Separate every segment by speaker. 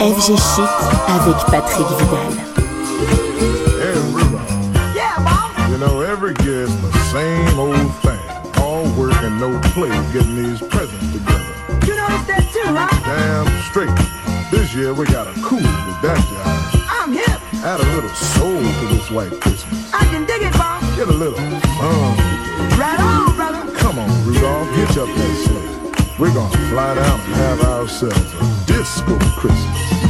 Speaker 1: FG Chic avec Patrick Vidal.
Speaker 2: You know, every year's the same old thing. All work and no play getting these presents together.
Speaker 3: You noticed that too, huh?
Speaker 2: Damn straight. This year we got a cool with that job.
Speaker 3: I'm hip.
Speaker 2: Add a little soul to this white Christmas.
Speaker 3: I can dig it, Bob.
Speaker 2: Get a little fun.
Speaker 3: Right on, brother.
Speaker 2: Come on, Rudolph, hitch up that sleigh. We're gonna fly down and have ourselves a disco Christmas.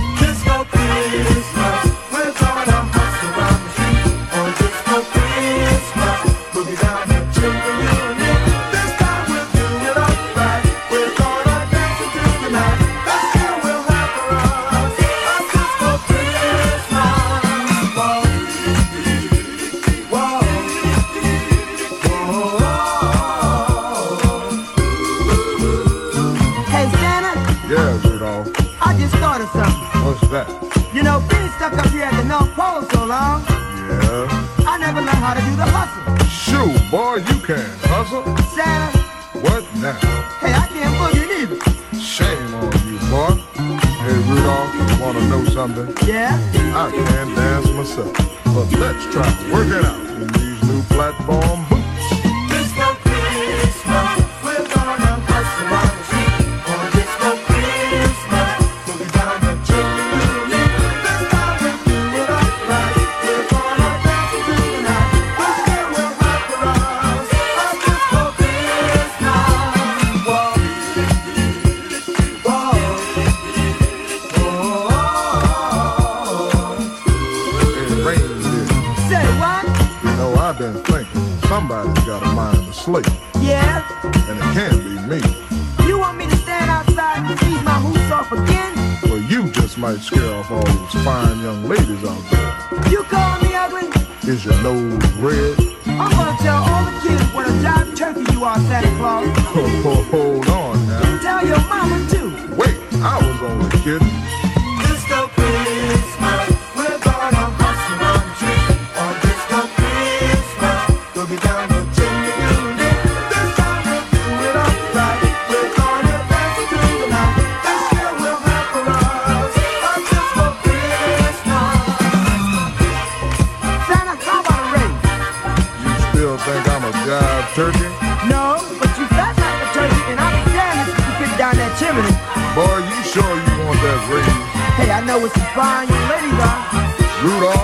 Speaker 2: Slate,
Speaker 3: Yeah?
Speaker 2: and it can't be me.
Speaker 3: You want me to stand outside and feed my hoops off again?
Speaker 2: Well, you just might scare off all those fine young ladies out there.
Speaker 3: You call me ugly?
Speaker 2: Is your nose red?
Speaker 3: I'm gonna tell all the kids what a jive turkey you are, Santa Claus.
Speaker 2: Hold on now.
Speaker 3: Tell your mama too.
Speaker 2: Wait, I was only kidding. Turkey?
Speaker 3: No, but you fat like a turkey, and I'll be damned if you fit down that chimney.
Speaker 2: Boy, you sure you want that raise?
Speaker 3: Hey, I know what some fine young ladies are.
Speaker 2: Rudolph,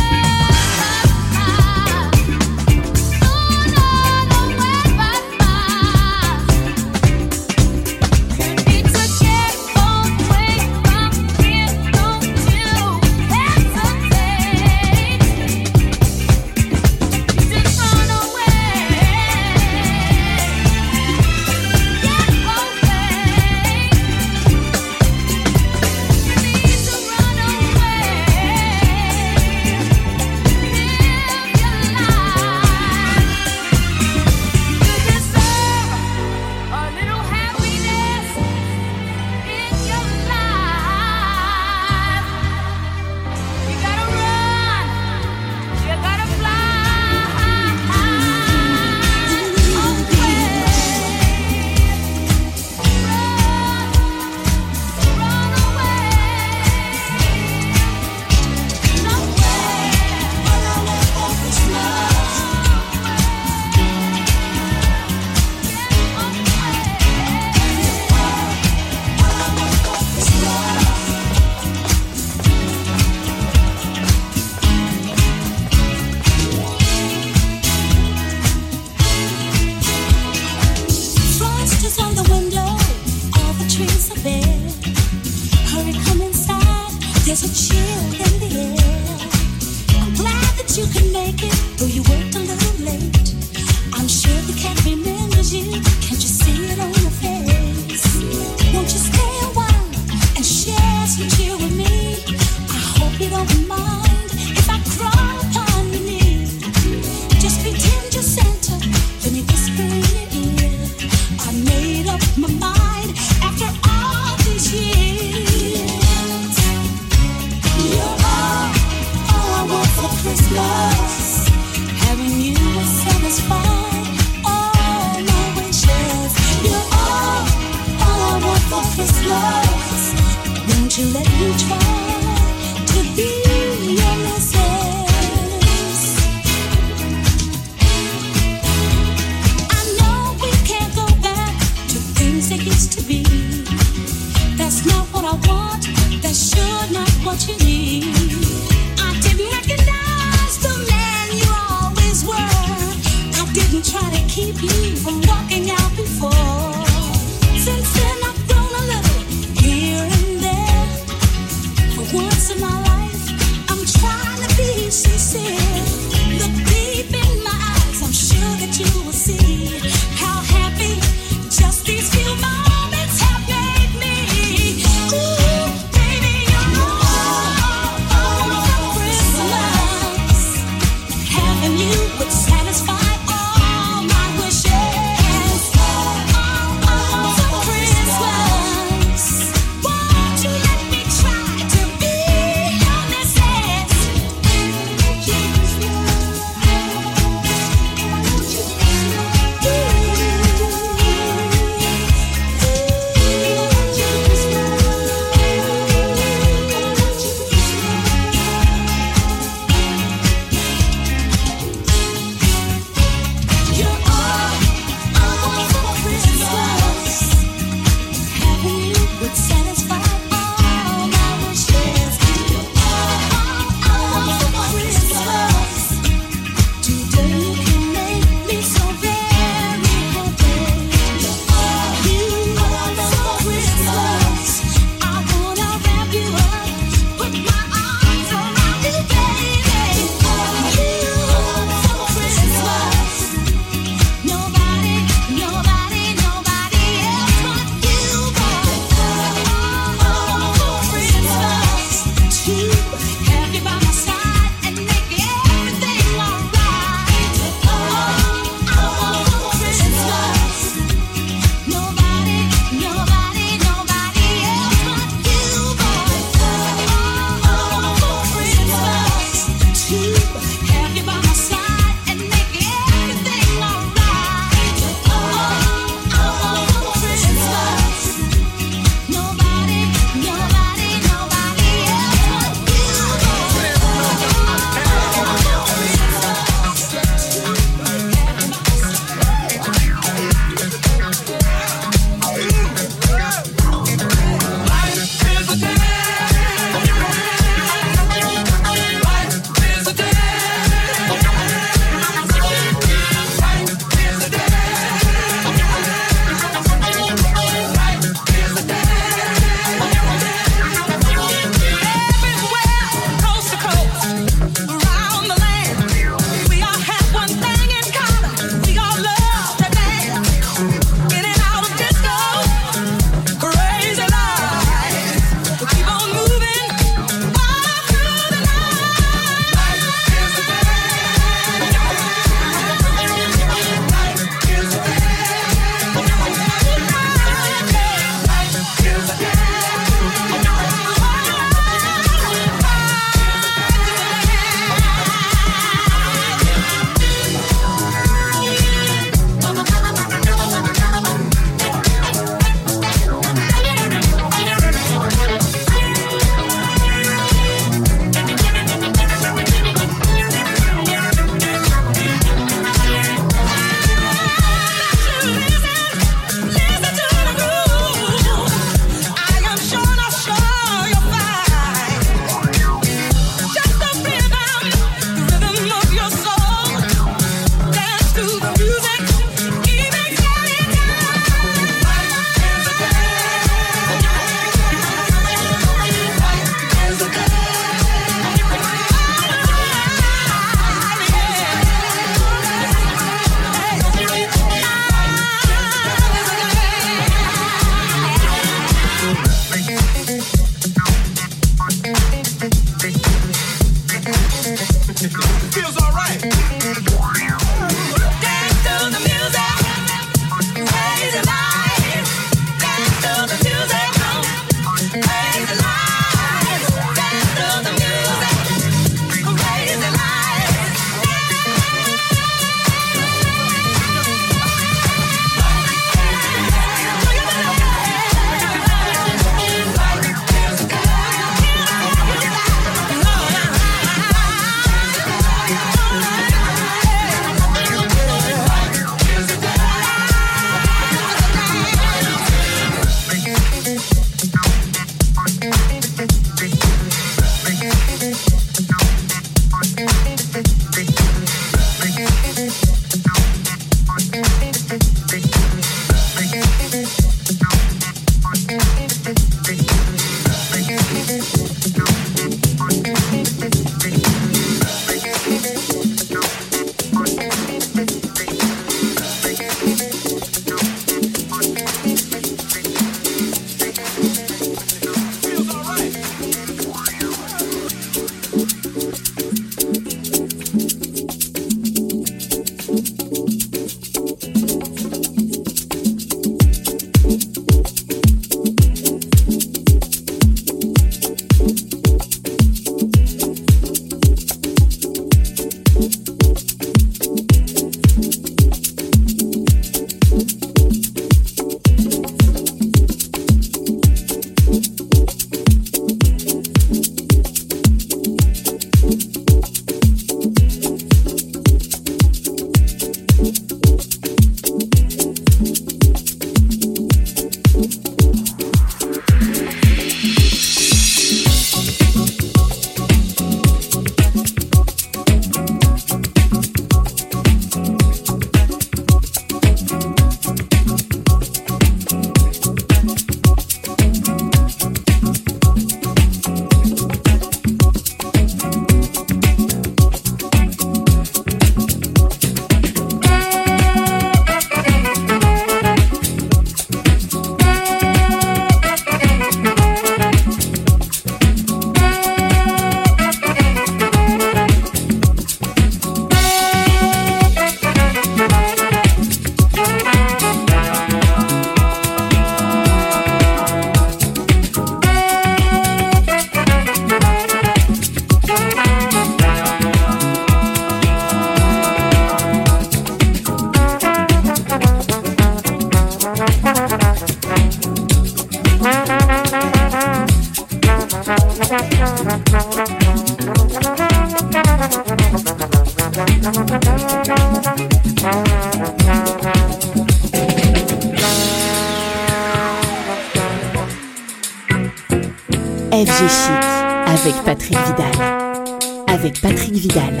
Speaker 1: Vidal.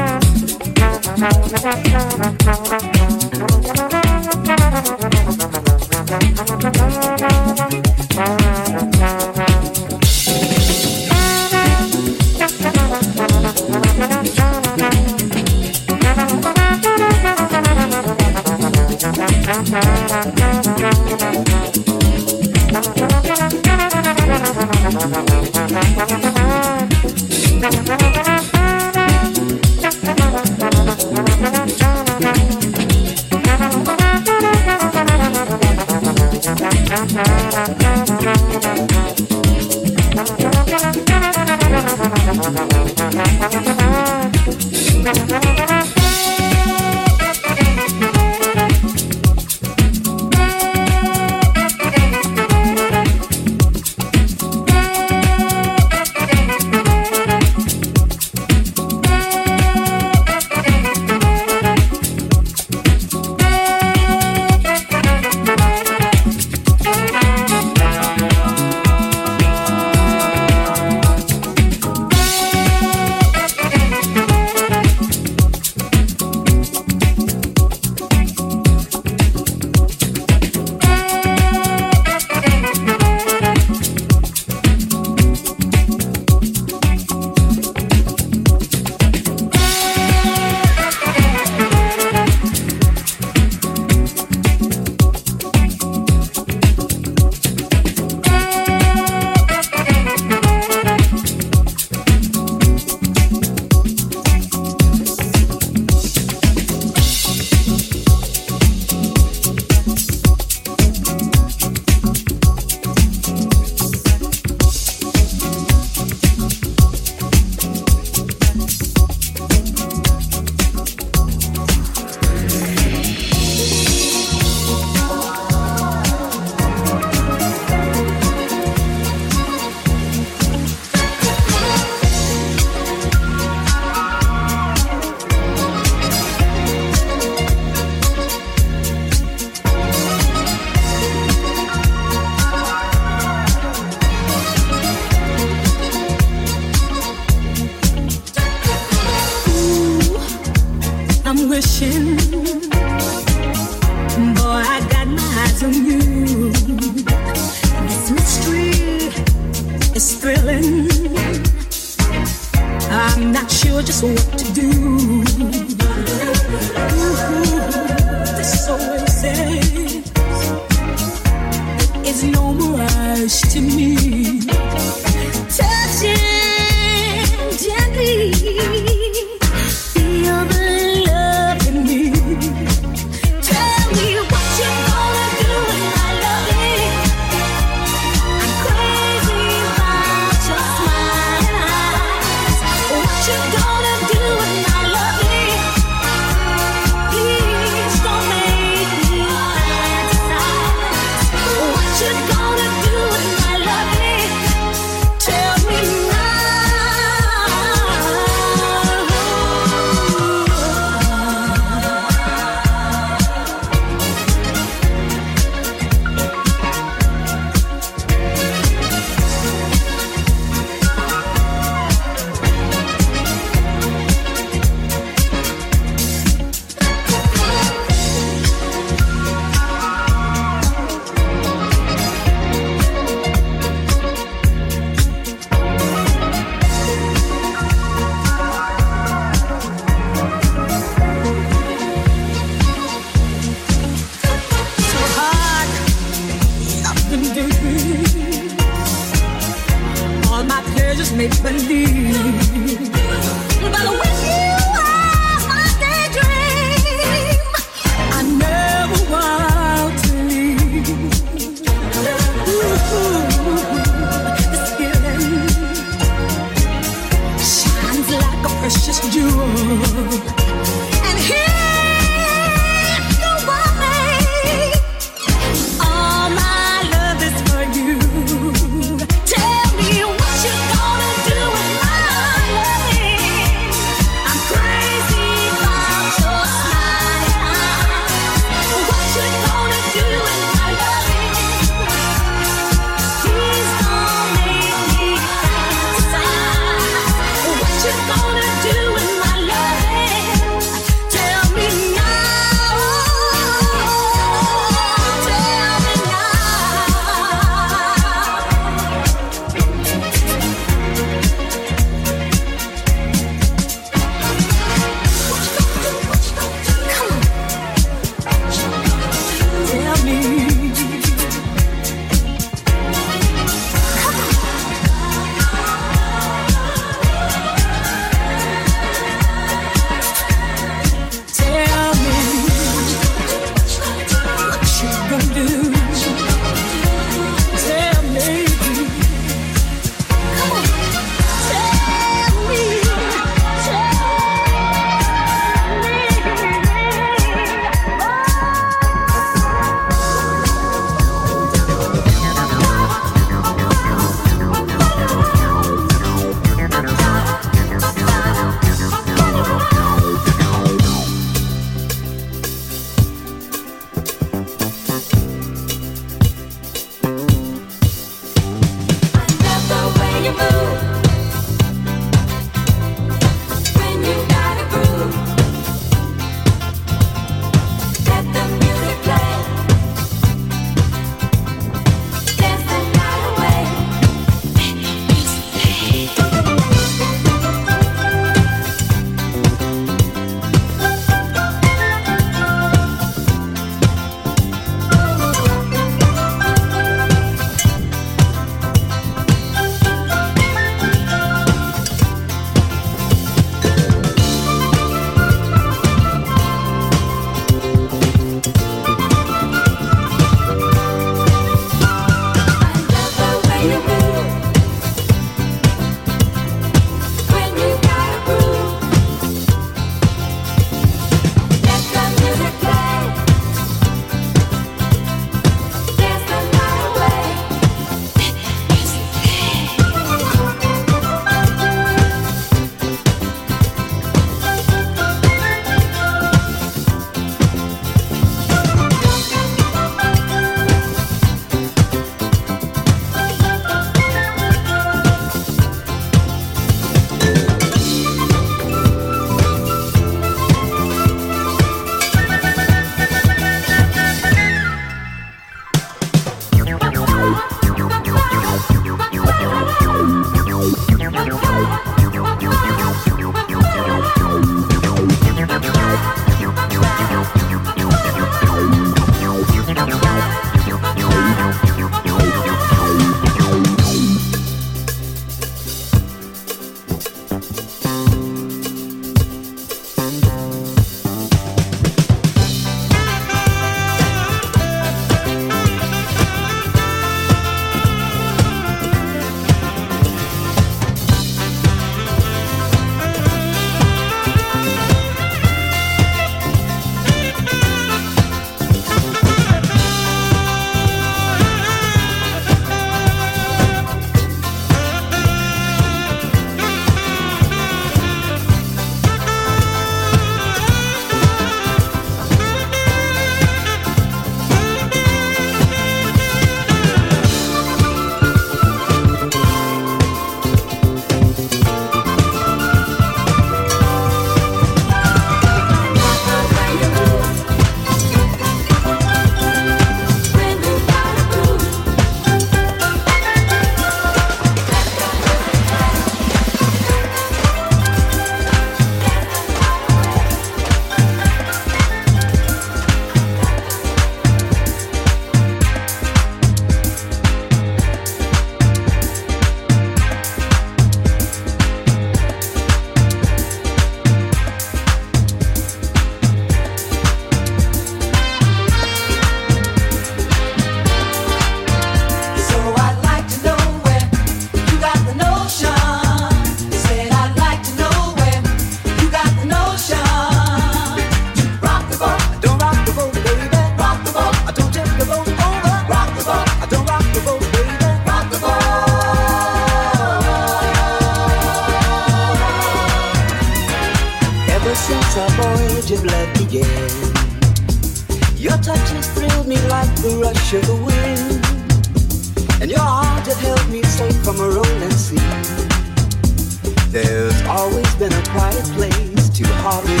Speaker 4: Place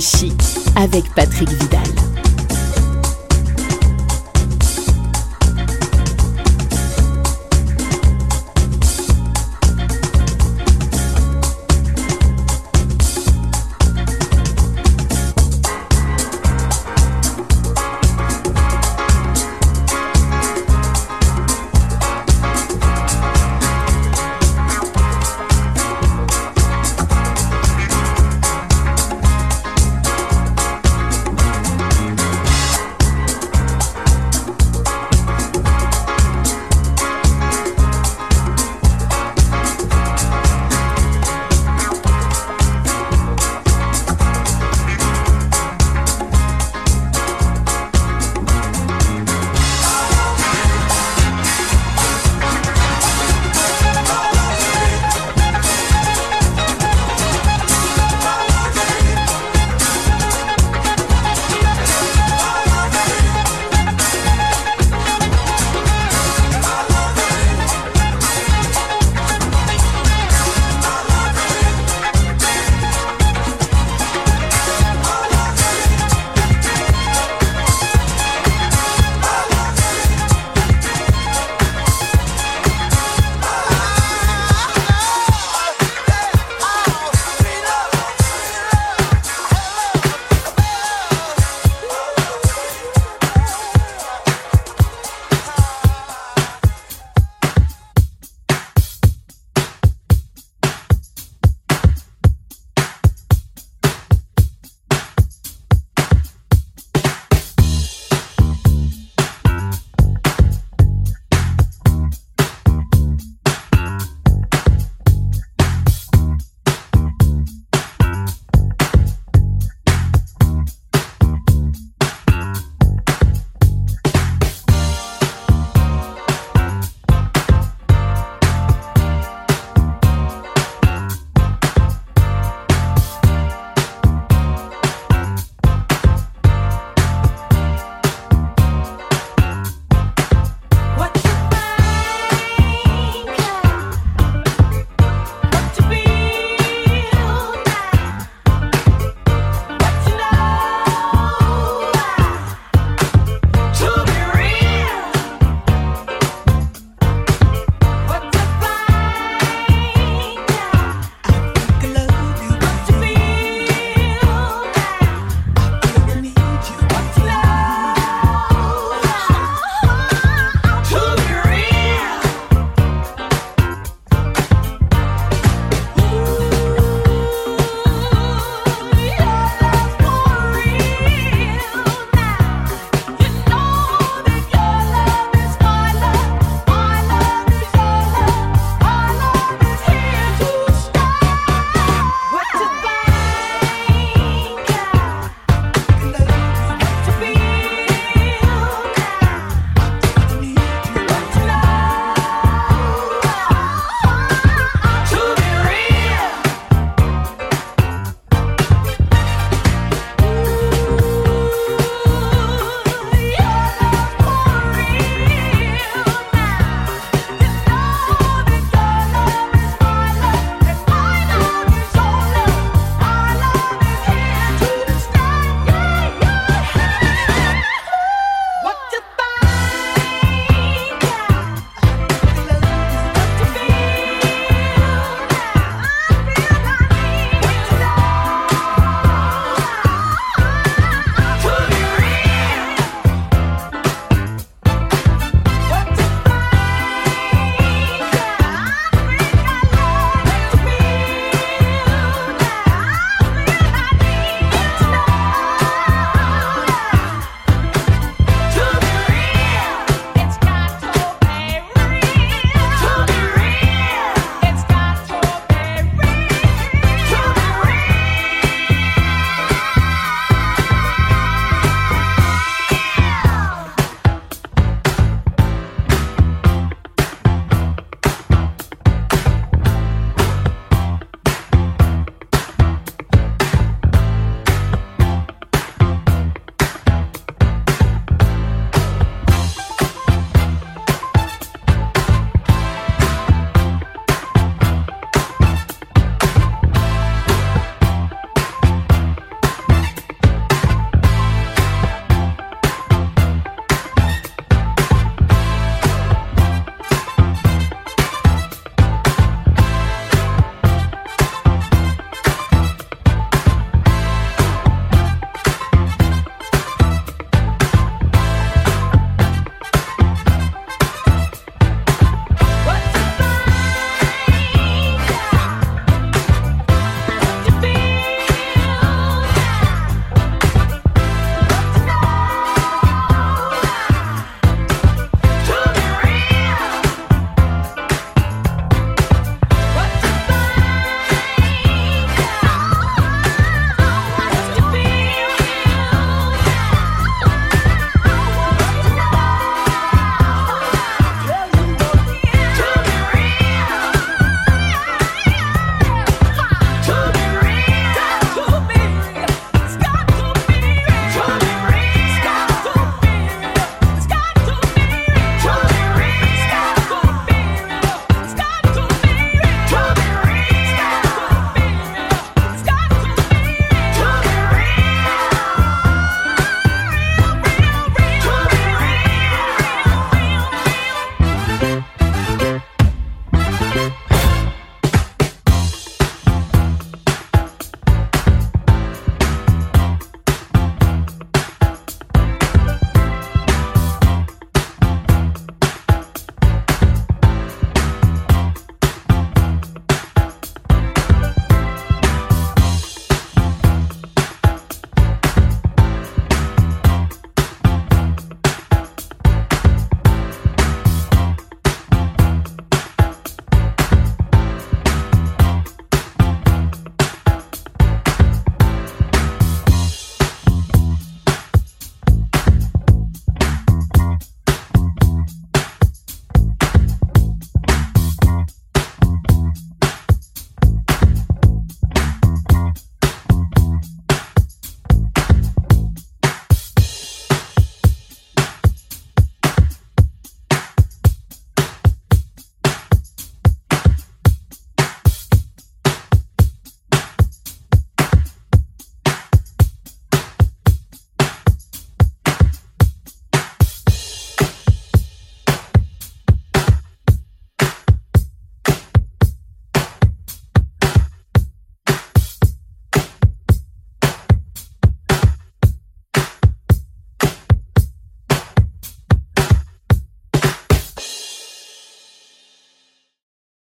Speaker 1: FG